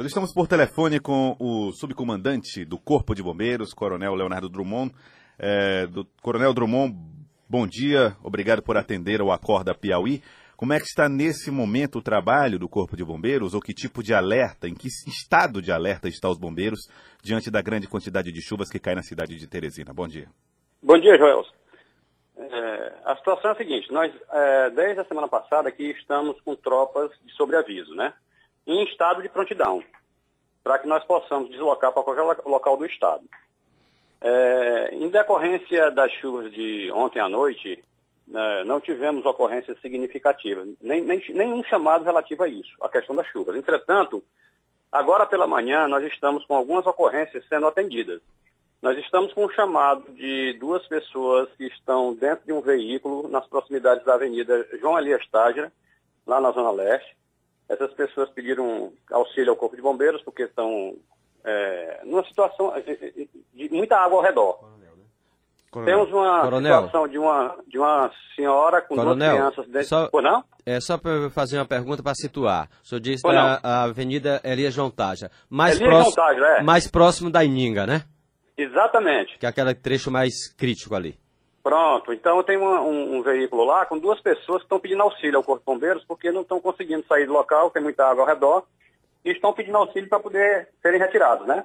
Nós estamos por telefone com o subcomandante do Corpo de Bombeiros, Coronel Leonardo Drummond. É, do, Coronel Drummond, bom dia, obrigado por atender ao Acorda Piauí. Como é que está nesse momento o trabalho do Corpo de Bombeiros, ou que tipo de alerta, em que estado de alerta estão os bombeiros diante da grande quantidade de chuvas que cai na cidade de Teresina? Bom dia. Bom dia, Joel. É, a situação é a seguinte, nós, é, desde a semana passada aqui, estamos com tropas de sobreaviso, né? Em estado de prontidão, para que nós possamos deslocar para qualquer local do estado. É, em decorrência das chuvas de ontem à noite, né, não tivemos ocorrências significativas, nem, nem, nenhum chamado relativo a isso, a questão das chuvas. Entretanto, agora pela manhã nós estamos com algumas ocorrências sendo atendidas. Nós estamos com um chamado de duas pessoas que estão dentro de um veículo nas proximidades da Avenida João Elias Tágira, lá na Zona Leste. Essas pessoas pediram auxílio ao Corpo de Bombeiros porque estão é, numa situação de muita água ao redor. Coronel. Temos uma Coronel. situação de uma, de uma senhora com Coronel, duas crianças dentro. Só, Pô, não? É só para fazer uma pergunta para situar. O senhor disse da a Avenida Elias João Taja. Mais, Elias próximo, Taja, é. mais próximo da Ininga, né? Exatamente. Que é aquele trecho mais crítico ali. Pronto, então tem uma, um, um, veículo lá com duas pessoas que estão pedindo auxílio ao Corpo de Bombeiros porque não estão conseguindo sair do local, tem muita água ao redor, e estão pedindo auxílio para poder serem retirados, né?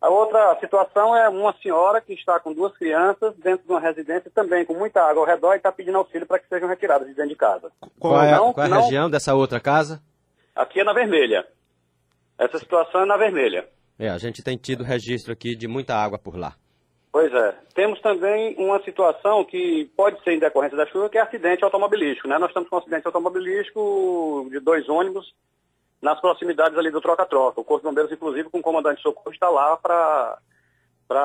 A outra situação é uma senhora que está com duas crianças dentro de uma residência também com muita água ao redor e está pedindo auxílio para que sejam retiradas de dentro de casa. Qual é, não, qual é a não... região dessa outra casa? Aqui é na Vermelha. Essa situação é na Vermelha. É, a gente tem tido registro aqui de muita água por lá. Pois é. Temos também uma situação que pode ser em decorrência da chuva, que é acidente automobilístico. Né? Nós estamos com um acidente automobilístico de dois ônibus nas proximidades ali do troca-troca. O Corpo de Bombeiros, inclusive, com o comandante de socorro, está lá para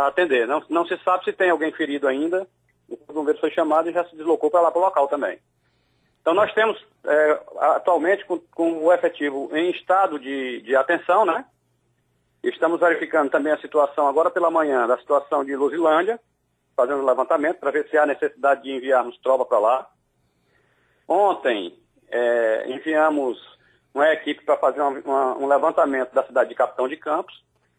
atender. Não, não se sabe se tem alguém ferido ainda. O Corpo de Bombeiros foi chamado e já se deslocou para lá para o local também. Então nós temos é, atualmente com, com, o efetivo em estado de, de atenção, né? Estamos verificando também a situação agora pela manhã, da situação de Luzilândia, fazendo levantamento para ver se há necessidade de enviarmos tropa para lá. Ontem é, enviamos uma equipe para fazer uma, uma, um levantamento da cidade de Capitão de Campos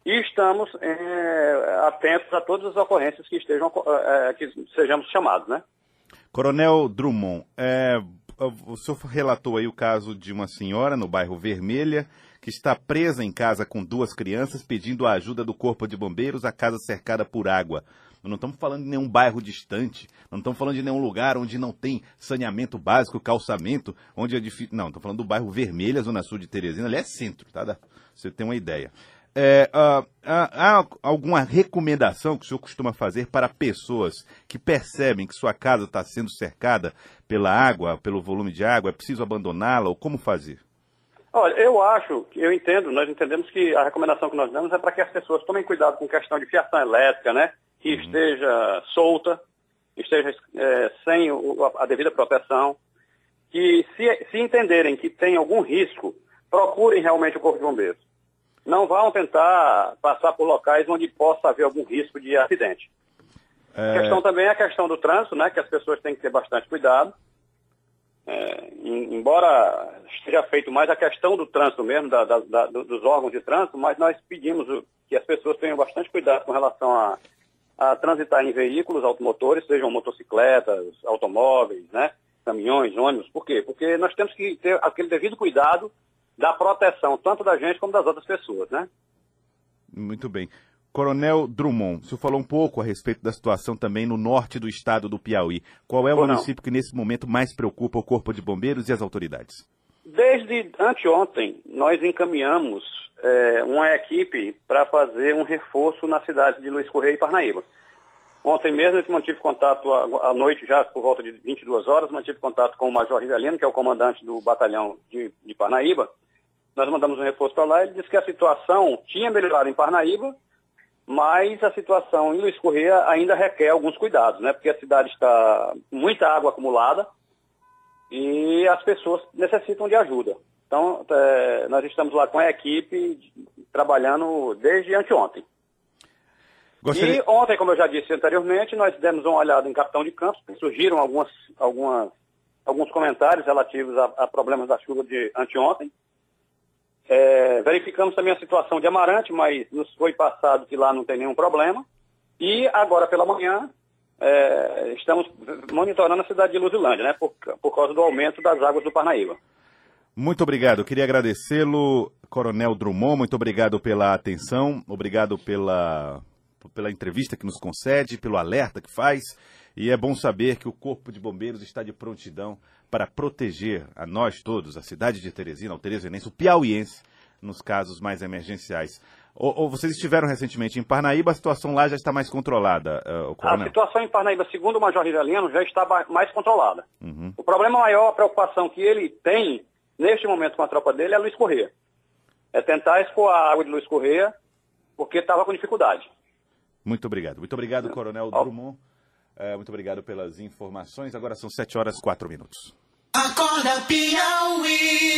e estamos é, atentos a todas as ocorrências que estejam é, que sejamos chamados, né? Coronel Drummond, é, o senhor relatou aí o caso de uma senhora no bairro Vermelha que está presa em casa com duas crianças pedindo a ajuda do Corpo de Bombeiros, a casa cercada por água. Nós não estamos falando de nenhum bairro distante, não estamos falando de nenhum lugar onde não tem saneamento básico, calçamento, onde é difícil. Não, estamos falando do bairro Vermelha, Zona Sul de Teresina, ali é centro, tá? Você tem uma ideia. É, uh, há alguma recomendação que o senhor costuma fazer para pessoas que percebem que sua casa está sendo cercada pela água, pelo volume de água, é preciso abandoná-la ou como fazer? Olha, eu acho, eu entendo, nós entendemos que a recomendação que nós damos é para que as pessoas tomem cuidado com questão de fiação elétrica, né? Que uhum. esteja solta, esteja é, sem o, a devida proteção, que se, se entenderem que tem algum risco, procurem realmente o Corpo de Bombeiros. Não vão tentar passar por locais onde possa haver algum risco de acidente. É... A questão também é a questão do trânsito, né? Que as pessoas têm que ter bastante cuidado. É, embora esteja feito mais a questão do trânsito mesmo, da, da, da, dos órgãos de trânsito, mas nós pedimos que as pessoas tenham bastante cuidado com relação a, a transitar em veículos automotores, sejam motocicletas, automóveis, né, caminhões, ônibus. Por quê? Porque nós temos que ter aquele devido cuidado da proteção, tanto da gente como das outras pessoas, né? Muito bem. Coronel Drummond, o senhor falou um pouco a respeito da situação também no norte do estado do Piauí. Qual é o Ou município não. que nesse momento mais preocupa o Corpo de Bombeiros e as autoridades? Desde anteontem, nós encaminhamos é, uma equipe para fazer um reforço na cidade de Luiz Correia e Parnaíba. Ontem mesmo eu mantive contato à noite, já por volta de 22 horas, mantive contato com o Major Rivelino, que é o comandante do batalhão de, de Parnaíba. Nós mandamos um reforço para lá, ele disse que a situação tinha melhorado em Parnaíba, mas a situação em Luiz Correia ainda requer alguns cuidados, né? Porque a cidade está muita água acumulada e as pessoas necessitam de ajuda. Então, é, nós estamos lá com a equipe trabalhando desde anteontem. Gostaria... E ontem, como eu já disse anteriormente, nós demos uma olhada em Capitão de Campos, surgiram algumas, algumas, alguns comentários relativos a, a problemas da chuva de anteontem. É, verificamos também a situação de Amarante, mas nos foi passado que lá não tem nenhum problema. E agora pela manhã, é, estamos monitorando a cidade de Luzilândia, né, por, por causa do aumento das águas do Parnaíba. Muito obrigado. Queria agradecê-lo, Coronel Drummond. Muito obrigado pela atenção, obrigado pela, pela entrevista que nos concede, pelo alerta que faz. E é bom saber que o Corpo de Bombeiros está de prontidão para proteger a nós todos, a cidade de Teresina, o teresinense, o piauiense, nos casos mais emergenciais. Ou, ou, vocês estiveram recentemente em Parnaíba, a situação lá já está mais controlada, uh, A situação em Parnaíba, segundo o Major Rivelino, já está mais controlada. Uhum. O problema maior, a preocupação que ele tem neste momento com a tropa dele é Luiz Corrêa. É tentar escoar a água de Luiz Corrêa, porque estava com dificuldade. Muito obrigado. Muito obrigado, Coronel Drummond. É, muito obrigado pelas informações. Agora são 7 horas e 4 minutos. Acorda, Piauí!